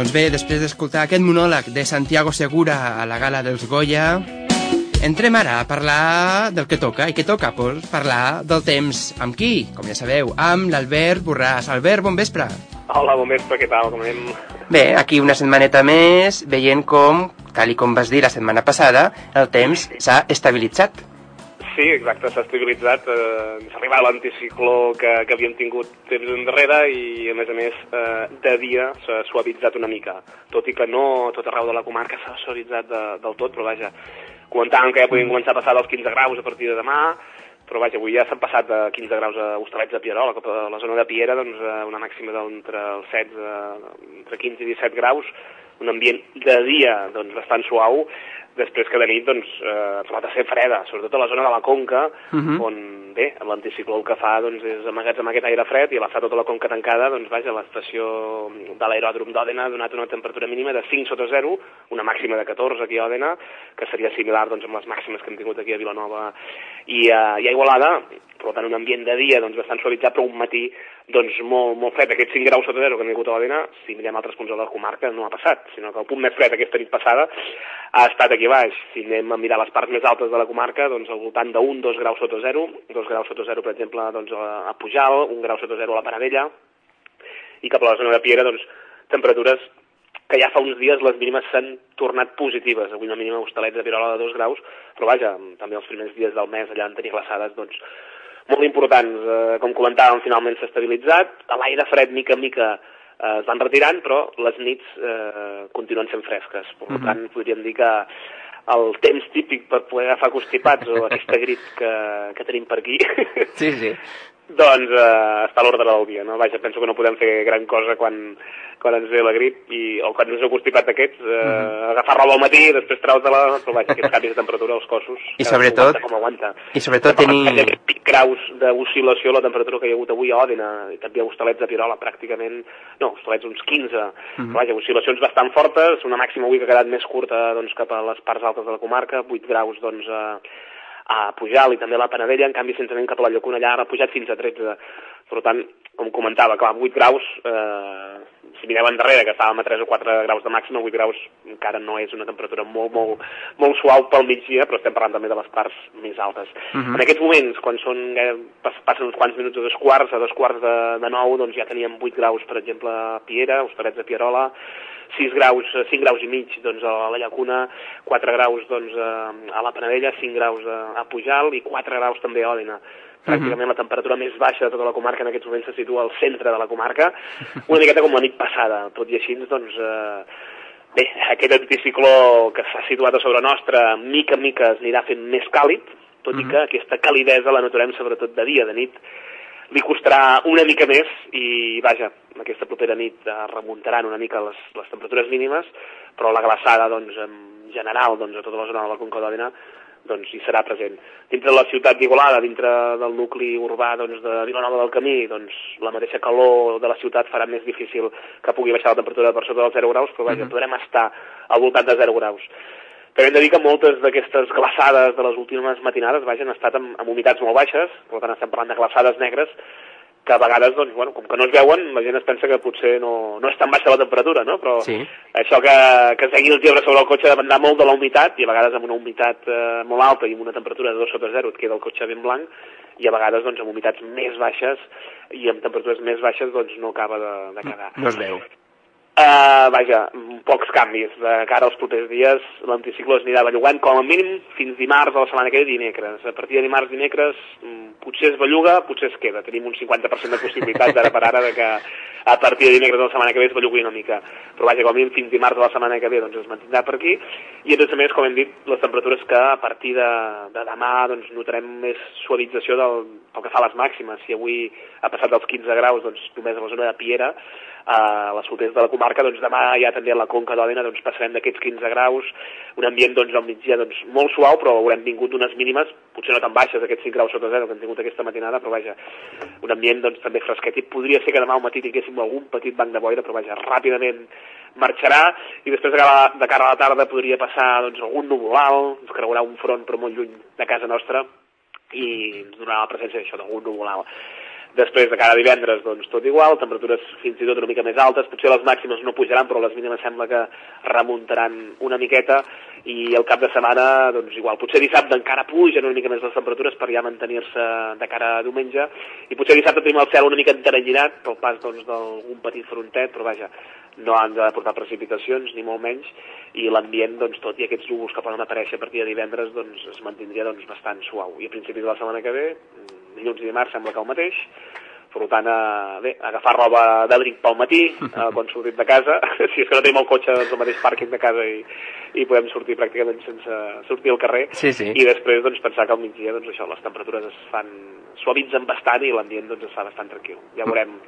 Doncs bé, després d'escoltar aquest monòleg de Santiago Segura a la gala dels Goya, entrem ara a parlar del que toca. I què toca? Pues parlar del temps. Amb qui? Com ja sabeu, amb l'Albert Borràs. Albert, bon vespre. Hola, bon vespre, què tal? Com anem? Bé, aquí una setmaneta més, veient com, tal i com vas dir la setmana passada, el temps s'ha estabilitzat. Sí, exacte, s'ha estabilitzat. Eh, s'ha arribat l'anticicló que, que havíem tingut temps endarrere i, a més a més, eh, de dia s'ha suavitzat una mica. Tot i que no tot arreu de la comarca s'ha suavitzat de, del tot, però vaja, comentàvem que ja podíem començar a passar dels 15 graus a partir de demà, però vaja, avui ja s'han passat de 15 graus a Hostalets de Pierola, a la zona de Piera, doncs eh, una màxima d'entre els 16, entre 15 i 17 graus, un ambient de dia doncs, bastant suau, després que de nit doncs, eh, ha tornat a ser freda, sobretot a la zona de la Conca, Mhm. on bé, l'anticicló el que fa doncs, és amagatzemar aquest aire fred i a tota la Conca tancada, doncs vaja, l'estació de l'aeròdrom d'Òdena ha donat una temperatura mínima de 5 sota 0, una màxima de 14 aquí a Òdena, que seria similar doncs, amb les màximes que hem tingut aquí a Vilanova i a, i a Igualada, per tant un ambient de dia doncs, bastant suavitzat, però un matí doncs, molt, molt fred. Aquests 5 graus sota zero que han hagut a l'Òdena, si mirem altres punts de la comarca, no ha passat, sinó que el punt més fred aquesta nit passada ha estat aquí baix. Si anem a mirar les parts més altes de la comarca, doncs al voltant d'un, dos graus sota zero, dos graus sota zero, per exemple, doncs, a Pujal, un grau sota zero a la Paradella, i cap a la zona de Piera, doncs, temperatures que ja fa uns dies les mínimes s'han tornat positives. Avui una mínima hostalets de Virola de 2 graus, però vaja, també els primers dies del mes allà en tenir glaçades, doncs, molt importants. Eh, com comentàvem, finalment s'ha estabilitzat. L'aire fred, mica en mica, eh, es van retirant, però les nits eh, continuen sent fresques. Per mm -hmm. tant, podríem dir que el temps típic per poder agafar constipats o aquesta grip que, que tenim per aquí sí, sí. doncs eh, està a l'ordre del dia, no? Vaja, penso que no podem fer gran cosa quan, quan ens ve la grip i, o quan ens heu constipat aquests, eh, -huh. agafar roba al matí, després treu-te-la, però vaja, aquests canvis de temperatura als cossos. I sobretot, com aguanta. I sobretot tenir... 20 graus d'oscil·lació la temperatura que hi ha hagut avui a Òdena, i també a Hostalets de Pirola, pràcticament, no, Hostalets uns 15, uh -huh. però vaja, oscil·lacions bastant fortes, una màxima avui que ha quedat més curta doncs, cap a les parts altes de la comarca, 8 graus doncs, a, a Pujal i també a la Panadella, en canvi, sense cap a la Llacuna, allà ha pujat fins a 13. Per tant, com comentava, clar, 8 graus, eh, si mireu endarrere, que estàvem a 3 o 4 graus de màxima, 8 graus encara no és una temperatura molt, molt, molt suau pel migdia, però estem parlant també de les parts més altes. Uh -huh. En aquests moments, quan són, eh, passen uns quants minuts a dos quarts, a dos quarts de, de nou, doncs ja teníem 8 graus, per exemple, a Piera, Hostalets de Pierola, 6 graus, 5 graus i mig doncs, a la Llacuna, 4 graus doncs, a la Panadella, 5 graus a, a Pujal i 4 graus també a Òdena pràcticament la temperatura més baixa de tota la comarca en aquests moments se situa al centre de la comarca, una miqueta com la nit passada, tot i així, doncs, eh, bé, aquest anticicló que s'ha situat a sobre nostra, mica en mica es anirà fent més càlid, tot uh -huh. i que aquesta calidesa la notarem sobretot de dia, de nit, li costarà una mica més i, vaja, aquesta propera nit eh, remuntaran una mica les, les temperatures mínimes, però la glaçada, doncs, en general, doncs, a tota la zona de la Conca d'Òdena, doncs hi serà present. Dintre de la ciutat d'Igualada, dintre del nucli urbà doncs, de Vilanova del Camí, doncs la mateixa calor de la ciutat farà més difícil que pugui baixar la temperatura per sota dels 0 graus, però vaja, -huh. podrem estar al voltant de 0 graus. També hem de dir que moltes d'aquestes glaçades de les últimes matinades vaja, han estat amb, amb humitats molt baixes, per tant estem parlant de glaçades negres, que a vegades, doncs, bueno, com que no es veuen, la gent es pensa que potser no, no és tan baixa la temperatura, no? Però sí. això que, que segui el llebre sobre el cotxe dependrà molt de la humitat, i a vegades amb una humitat eh, molt alta i amb una temperatura de 2 sota 0 et queda el cotxe ben blanc, i a vegades doncs, amb humitats més baixes i amb temperatures més baixes doncs, no acaba de, de quedar. No es veu. Uh, vaja, pocs canvis. De cara als propers dies, l'anticicló es anirà bellugant com a mínim fins dimarts de la setmana que ve dimecres. A partir de dimarts, dimecres, mm, potser es belluga, potser es queda. Tenim un 50% de possibilitats d'ara per ara de que a partir de dimecres de la setmana que ve es bellugui una mica. Però vaja, com a mínim fins dimarts de la setmana que ve doncs es mantindrà per aquí. I a més a més, com hem dit, les temperatures que a partir de, de demà doncs, notarem més suavització del, pel que fa a les màximes. Si avui ha passat dels 15 graus, doncs només a la zona de Piera, a les fronteres de la comarca, doncs demà ja també a la Conca d'Òdena doncs passarem d'aquests 15 graus, un ambient doncs al migdia doncs molt suau, però haurem vingut unes mínimes, potser no tan baixes, aquests 5 graus sota zero que hem tingut aquesta matinada, però vaja, un ambient doncs també fresquet i podria ser que demà al matí tinguéssim algun petit banc de boira, però vaja, ràpidament marxarà i després de cara, de cara a la tarda podria passar doncs, algun nuvolal, ens creurà un front però molt lluny de casa nostra i ens donarà la presència d'això, d'algun nuvolal. Després, de cara a divendres, doncs tot igual, temperatures fins i tot una mica més altes, potser les màximes no pujaran, però les mínimes sembla que remuntaran una miqueta, i el cap de setmana, doncs igual, potser dissabte encara pugen una mica més les temperatures per ja mantenir-se de cara a diumenge, i potser dissabte tenim el cel una mica enteranyinat pel pas doncs, d'algun petit frontet, però vaja, no han de portar precipitacions, ni molt menys, i l'ambient, doncs, tot i aquests núvols que poden aparèixer a partir de divendres, doncs, es mantindria doncs, bastant suau. I a principis de la setmana que ve, dilluns i dimarts sembla que el mateix, per tant, eh, bé, agafar roba d'abric pel matí, eh, quan sortim de casa, si és que no tenim el cotxe doncs, al mateix pàrquing de casa i, i podem sortir pràcticament sense sortir al carrer, sí, sí. i després doncs, pensar que al migdia doncs, això, les temperatures es fan suavitzen bastant i l'ambient doncs, es fa bastant tranquil. Ja veurem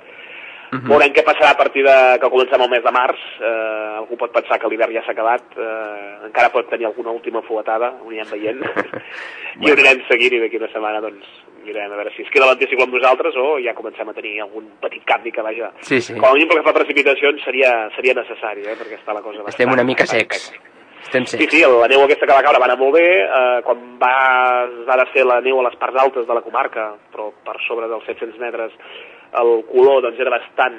Uh -huh. Veurem què passarà a partir de que comencem el mes de març. Eh, algú pot pensar que l'hivern ja s'ha acabat. Eh, encara pot tenir alguna última fuetada, ho anirem veient. I ho anirem seguint i d'aquí una setmana doncs, mirem a veure si es queda l'anticicló amb nosaltres o ja comencem a tenir algun petit canvi que vaja. Sí, sí. Com a mínim pel que fa precipitacions seria, seria necessari, eh, perquè està la cosa Estem una mica secs. Estem Sí, secs. sí, la neu aquesta que va caure va anar molt bé, eh, quan va, va de ser la neu a les parts altes de la comarca, però per sobre dels 700 metres el color doncs, era bastant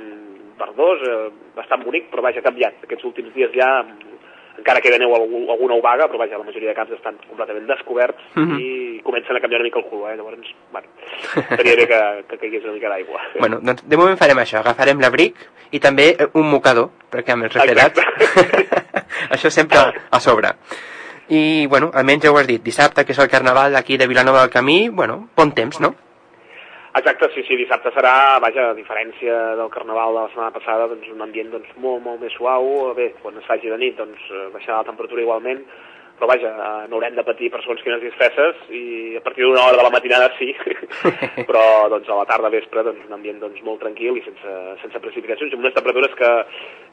verdós, eh, bastant bonic, però vaja, ha canviat. Aquests últims dies ja encara queda neu alguna obaga, però vaja, la majoria de camps estan completament descoberts Mhm. i comencen a canviar una mica el color, eh? llavors, bueno, estaria bé que, que caigués una mica d'aigua. Bueno, doncs de moment farem això, agafarem l'abric i també eh, un mocador, perquè amb els refredats això sempre a sobre. I, bueno, almenys ja ho has dit, dissabte, que és el carnaval d'aquí de Vilanova del Camí, bueno, bon temps, no? Exacte, sí, sí, dissabte serà, vaja, a diferència del carnaval de la setmana passada, doncs un ambient doncs, molt, molt més suau. Bé, quan es faci de nit, doncs eh, baixarà la temperatura igualment, però vaja, eh, no haurem de patir per segons quines disfresses i a partir d'una hora de la matinada sí, però doncs a la tarda vespre doncs un ambient doncs, molt tranquil i sense, sense precipitacions, amb unes temperatures que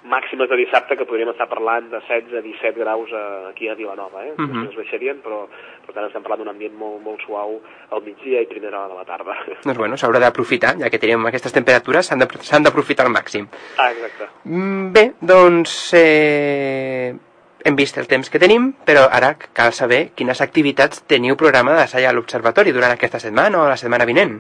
màximes de dissabte que podríem estar parlant de 16 a 17 graus eh, aquí a Vilanova, eh? Mhm. Després baixarien, però per tant estem parlant d'un ambient molt, molt suau al migdia i primera hora de la tarda. Doncs bueno, s'haurà d'aprofitar, ja que tenim aquestes temperatures, s'han d'aprofitar al màxim. Ah, exacte. Mm, Bé, doncs eh, hem vist el temps que tenim, però ara cal saber quines activitats teniu programades allà a l'Observatori durant aquesta setmana o la setmana vinent.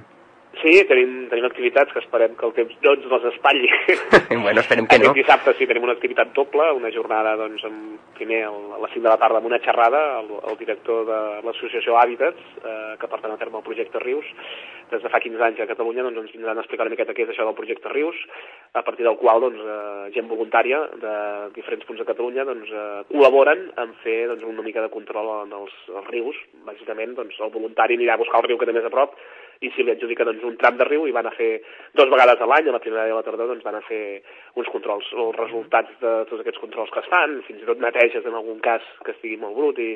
Sí, tenim, tenim activitats que esperem que el temps no ens les espatlli. bueno, esperem que no. Aquest dissabte sí, tenim una activitat doble, una jornada doncs, amb, primer al- a les 5 de la tarda amb una xerrada, el, el director de l'associació Hàbitats, eh, que porten a terme el projecte Rius, des de fa 15 anys a Catalunya doncs, ens vindran a explicar una miqueta què és això del projecte Rius, a partir del qual doncs, eh, gent voluntària de diferents punts de Catalunya doncs, eh, col·laboren en fer doncs, una mica de control dels, dels rius. Bàsicament, doncs, el voluntari anirà a buscar el riu que té més a prop i si li adjudica doncs, un tram de riu i van a fer dos vegades a l'any, a la primavera i a la tardor, doncs van a fer uns controls. Els resultats de tots aquests controls que es fan, fins i tot neteges en algun cas que estigui molt brut i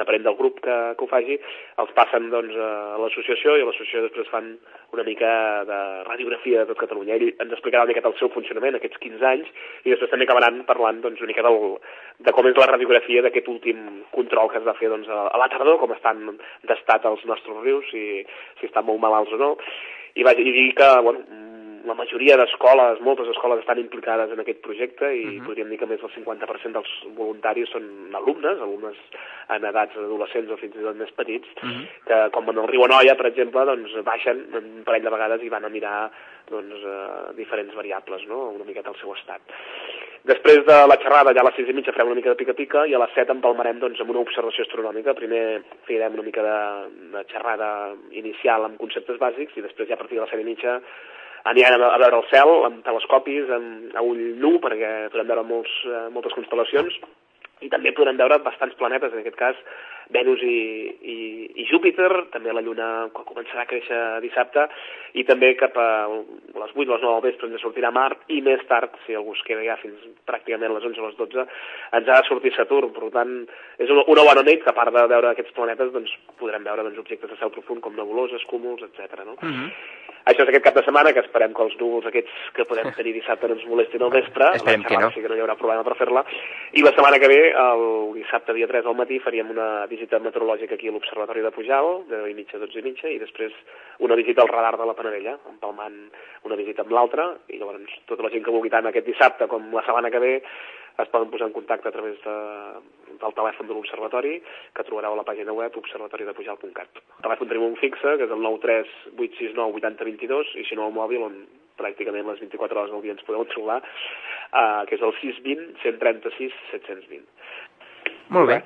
depenent del grup que, que ho faci, els passen doncs, a l'associació i a l'associació després fan una mica de radiografia de tot Catalunya. Ell ens explicarà una miqueta el seu funcionament aquests 15 anys i després també acabaran parlant doncs, una mica del, de com és la radiografia d'aquest últim control que es va fer doncs, a, a la tardor, com estan d'estat els nostres rius, si, si estan molt malalts o no. I, vaig, dir que bueno, la majoria d'escoles, moltes escoles estan implicades en aquest projecte i uh -huh. podríem dir que més del 50% dels voluntaris són alumnes, alumnes en edats adolescents o fins i tot més petits, uh -huh. que com en el riu Anoia, per exemple, doncs baixen un parell de vegades i van a mirar doncs, eh, diferents variables, no? una miqueta el seu estat. Després de la xerrada, ja a les 6 i mitja farem una mica de pica-pica i a les 7 empalmarem doncs, amb una observació astronòmica. Primer farem una mica de, de xerrada inicial amb conceptes bàsics i després ja a partir de les 7 i mitja anirem a, a veure el cel amb telescopis, amb, a ull nu, perquè podem veure molts, eh, moltes constel·lacions i també podrem veure bastants planetes, en aquest cas Venus i, i, i Júpiter, també la Lluna quan començarà a créixer dissabte, i també cap a les 8 o les 9 del vespre ens sortirà Mart, i més tard, si algú es queda ja fins pràcticament a les 11 o les 12, ens ha de sortir Saturn, per tant, és una, una bona nit que a part de veure aquests planetes, doncs podrem veure doncs, objectes de cel profund com nebuloses, cúmuls, etc. no? Mm -hmm. Això és aquest cap de setmana, que esperem que els núvols aquests que podem tenir dissabte no ens molestin al vespre. Esperem que no. Sí que no hi haurà problema per fer-la. I la setmana que ve, el dissabte dia 3 al matí, faríem una visita meteorològica aquí a l'Observatori de Pujal, de 10 i mitja a 12 i mitja, i després una visita al radar de la Panarella, empalmant una visita amb l'altra, i llavors tota la gent que vulgui tant aquest dissabte com la setmana que ve es poden posar en contacte a través de, del telèfon de l'Observatori, que trobareu a la pàgina web observatoridepujal.cat. El telèfon tenim un fixe, que és el 93 869 8022, i si no el mòbil, on pràcticament les 24 hores del dia ens podeu trobar, uh, que és el 620 136 720. Molt bé.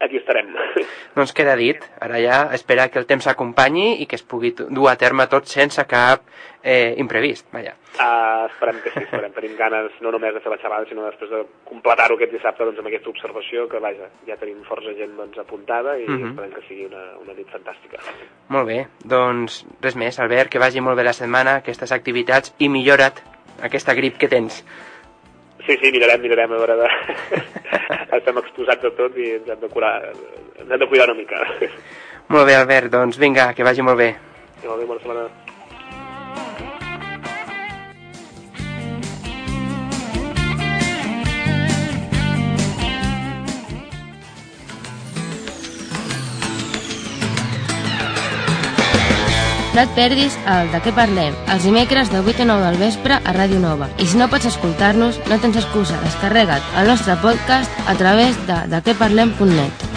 Aquí estarem. Doncs queda dit. Ara ja esperar que el temps s'acompanyi i que es pugui dur a terme tot sense cap eh, imprevist. Vaja. Uh, esperem que sí, esperem. Tenim ganes no només de fer la xerrada, sinó després de completar-ho aquest dissabte doncs, amb aquesta observació, que vaja, ja tenim força gent doncs, apuntada i Mhm. esperem que sigui una, una nit fantàstica. Molt bé. Doncs res més, Albert, que vagi molt bé la setmana, aquestes activitats i millora't aquesta grip que tens. Sí, sí, mirarem, mirarem a veure de... Estem exposats a tot i ens hem de curar, ens hem de cuidar una mica. Molt bé, Albert, doncs vinga, que vagi molt bé. I molt bé, bona setmana. No et perdis el De què parlem, els dimecres de 8 a 9 del vespre a Ràdio Nova. I si no pots escoltar-nos, no tens excusa, descarrega't el nostre podcast a través de dequeparlem.net.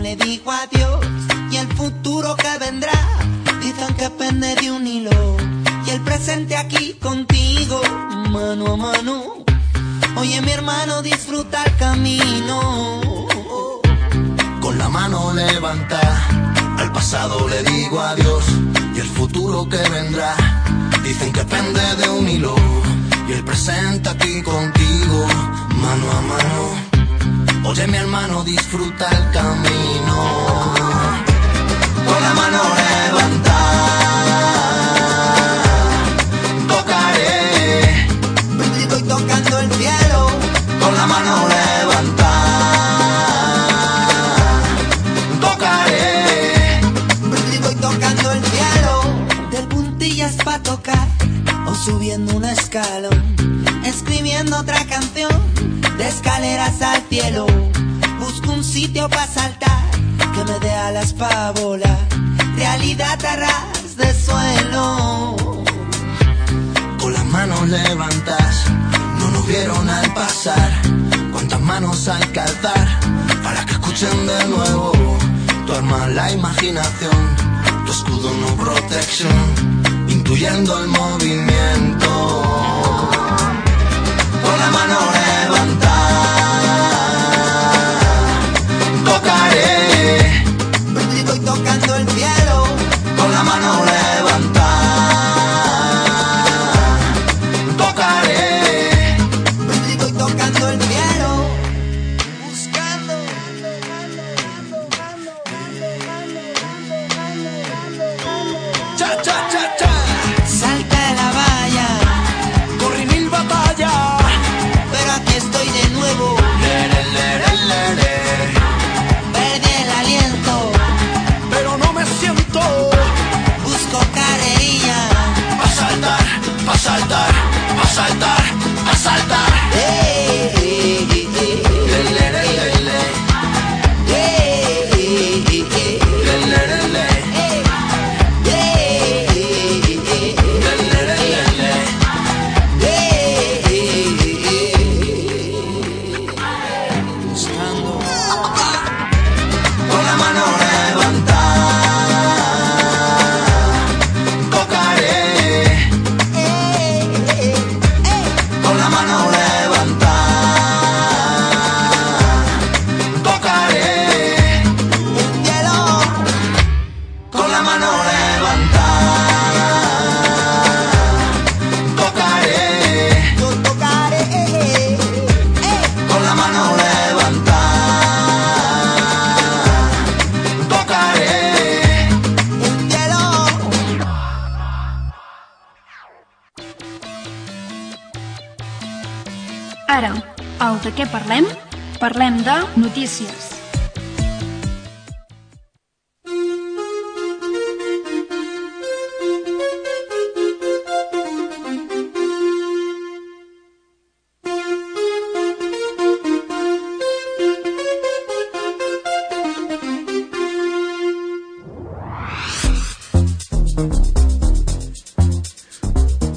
Le digo adiós y el futuro que vendrá, un hilo y el presente aquí contigo, mano a mano. Oye mi hermano, disfruta el camino. Con la mano levanta, al pasado le digo adiós y el futuro que vendrá, dicen que pende de un hilo y el presente aquí contigo, mano a mano. Oye mi hermano, disfruta el camino. Con la mano levanta, subiendo un escalón. Escribiendo otra canción de escaleras al cielo. Busco un sitio para saltar que me dé alas pa' volar. Realidad a ras de suelo. Con las manos levantas, no nos vieron al pasar. Cuántas manos hay que alzar para que escuchen de nuevo. Tu arma la imaginación, tu escudo no protección, intuyendo el movimiento. Con la mano saltar,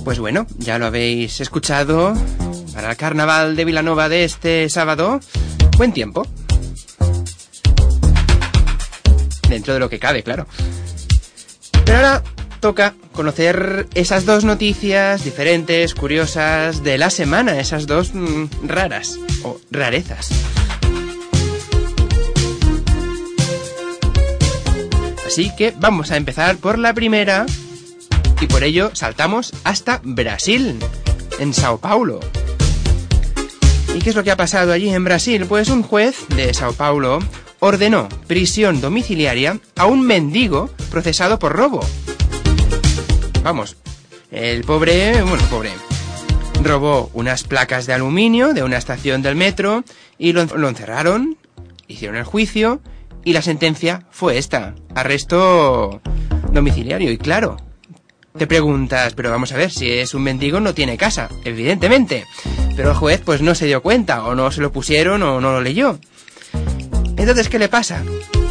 Pues bueno, ya lo habéis escuchado. Para el carnaval de Vilanova de este sábado, buen tiempo. Dentro de lo que cabe, claro. Pero ahora toca conocer esas dos noticias diferentes, curiosas de la semana, esas dos mm, raras o rarezas. Así que vamos a empezar por la primera y por ello saltamos hasta Brasil, en Sao Paulo. ¿Y qué es lo que ha pasado allí en Brasil? Pues un juez de Sao Paulo ordenó prisión domiciliaria a un mendigo procesado por robo. Vamos, el pobre, bueno, pobre, robó unas placas de aluminio de una estación del metro y lo, lo encerraron, hicieron el juicio y la sentencia fue esta, arresto domiciliario. Y claro, te preguntas, pero vamos a ver, si es un mendigo no tiene casa, evidentemente. Pero el juez pues no se dio cuenta, o no se lo pusieron, o no lo leyó. Entonces, ¿qué le pasa?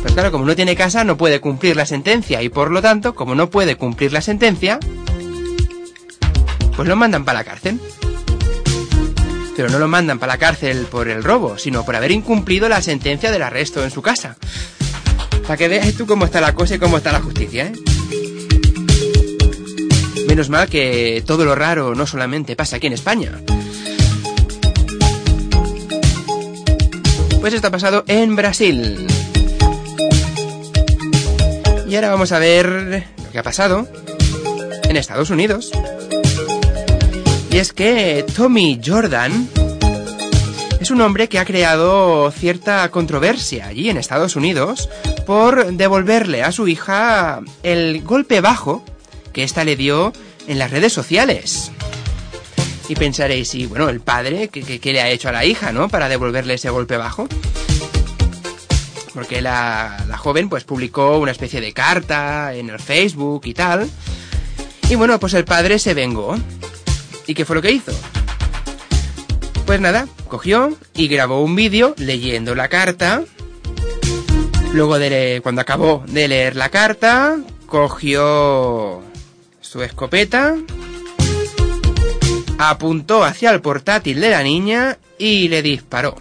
Pues claro, como no tiene casa, no puede cumplir la sentencia, y por lo tanto, como no puede cumplir la sentencia, pues lo mandan para la cárcel. Pero no lo mandan para la cárcel por el robo, sino por haber incumplido la sentencia del arresto en su casa. Para que veas tú cómo está la cosa y cómo está la justicia, ¿eh? Menos mal que todo lo raro no solamente pasa aquí en España. Pues esto ha pasado en Brasil. Y ahora vamos a ver lo que ha pasado en Estados Unidos. Y es que Tommy Jordan es un hombre que ha creado cierta controversia allí en Estados Unidos por devolverle a su hija el golpe bajo que ésta le dio en las redes sociales. Y pensaréis, y bueno, el padre, ¿qué, le ha hecho a la hija, no? Para devolverle ese golpe bajo. Porque la, la joven pues publicó una especie de carta en el Facebook y tal. Y bueno, pues el padre se vengó. ¿Y qué fue lo que hizo? Pues nada, cogió y grabó un vídeo leyendo la carta. Luego de cuando acabó de leer la carta, cogió su escopeta, apuntó hacia el portátil de la niña y le disparó.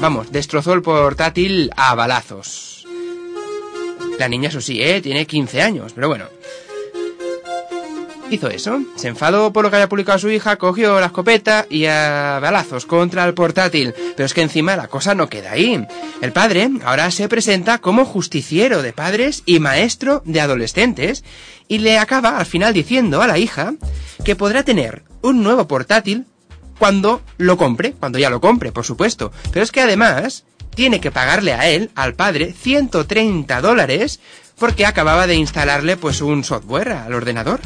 Vamos, destrozó el portátil a balazos. La niña, eso sí, ¿eh? tiene 15 años, pero bueno. Hizo eso, se enfadó por lo que había publicado su hija, cogió la escopeta y a balazos contra el portátil. Pero es que encima la cosa no queda ahí. El padre ahora se presenta como justiciero de padres y maestro de adolescentes y le acaba al final diciendo a la hija que podrá tener un nuevo portátil cuando lo compre, cuando ya lo compre, por supuesto. Pero es que además tiene que pagarle a él, al padre, 130 dólares porque acababa de instalarle pues un software al ordenador.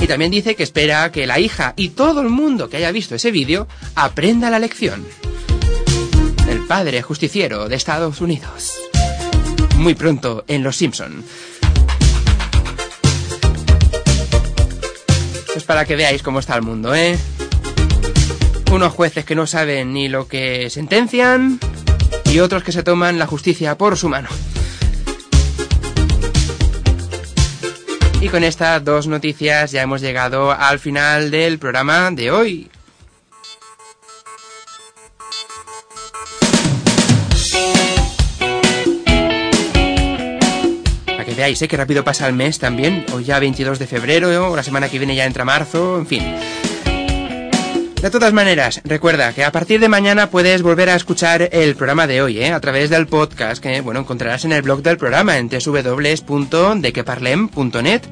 Y también dice que espera que la hija y todo el mundo que haya visto ese vídeo aprenda la lección. El padre justiciero de Estados Unidos. Muy pronto en Los Simpson. Pues para que veáis cómo está el mundo, ¿eh? Unos jueces que no saben ni lo que sentencian y otros que se toman la justicia por su mano. Y con estas dos noticias ya hemos llegado al final del programa de hoy. Para que veáis, ¿eh? que rápido pasa el mes también. Hoy ya 22 de febrero, la semana que viene ya entra marzo, en fin. De todas maneras, recuerda que a partir de mañana puedes volver a escuchar el programa de hoy, ¿eh? a través del podcast que, bueno, encontrarás en el blog del programa en www.dequeparlem.net.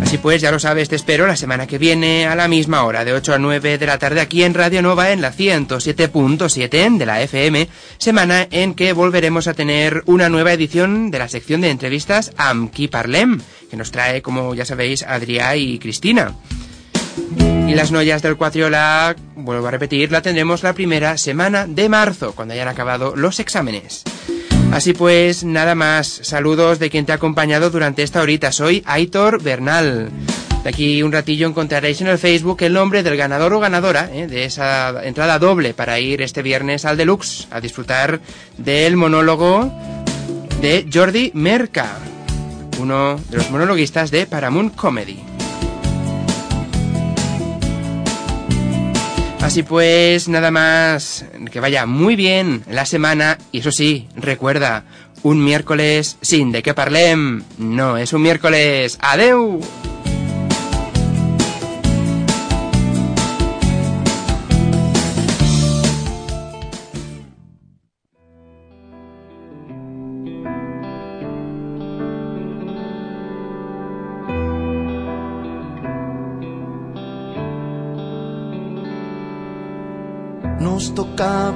Así pues, ya lo sabes, te espero la semana que viene a la misma hora, de 8 a 9 de la tarde aquí en Radio Nova en la 107.7 de la FM, semana en que volveremos a tener una nueva edición de la sección de entrevistas Amki Parlem, que nos trae, como ya sabéis, Adrià y Cristina. Y las noyas del Cuatriola, vuelvo a repetir, la tendremos la primera semana de marzo, cuando hayan acabado los exámenes. Así pues, nada más. Saludos de quien te ha acompañado durante esta horita. Soy Aitor Bernal. De aquí un ratillo encontraréis en el Facebook el nombre del ganador o ganadora ¿eh? de esa entrada doble para ir este viernes al Deluxe a disfrutar del monólogo de Jordi Merca, uno de los monologuistas de Paramount Comedy. Así pues, nada más, que vaya muy bien la semana y eso sí, recuerda, un miércoles sin de qué parlem, no es un miércoles. ¡Adeu!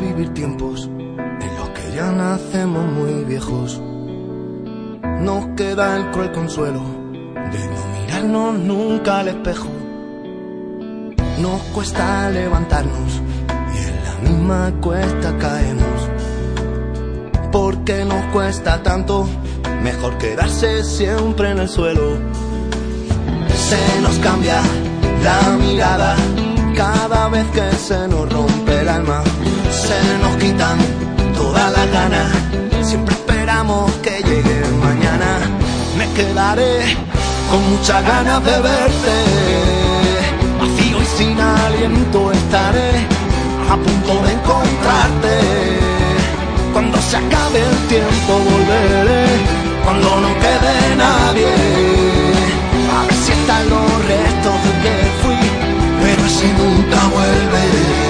Vivir tiempos en los que ya nacemos muy viejos. Nos queda el cruel consuelo de no mirarnos nunca al espejo. Nos cuesta levantarnos y en la misma cuesta caemos. Porque nos cuesta tanto mejor quedarse siempre en el suelo. Se nos cambia la mirada cada vez que se nos rompe el alma. Nos quitan todas las ganas, siempre esperamos que llegue mañana. Me quedaré con muchas ganas de verte, vacío y sin aliento estaré a punto de encontrarte. Cuando se acabe el tiempo volveré, cuando no quede nadie. A ver si están los restos de que fui, pero si nunca vuelve.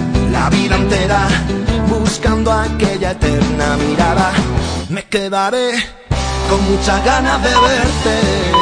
la vida entera buscando aquella eterna mirada. Me quedaré con muchas ganas de verte.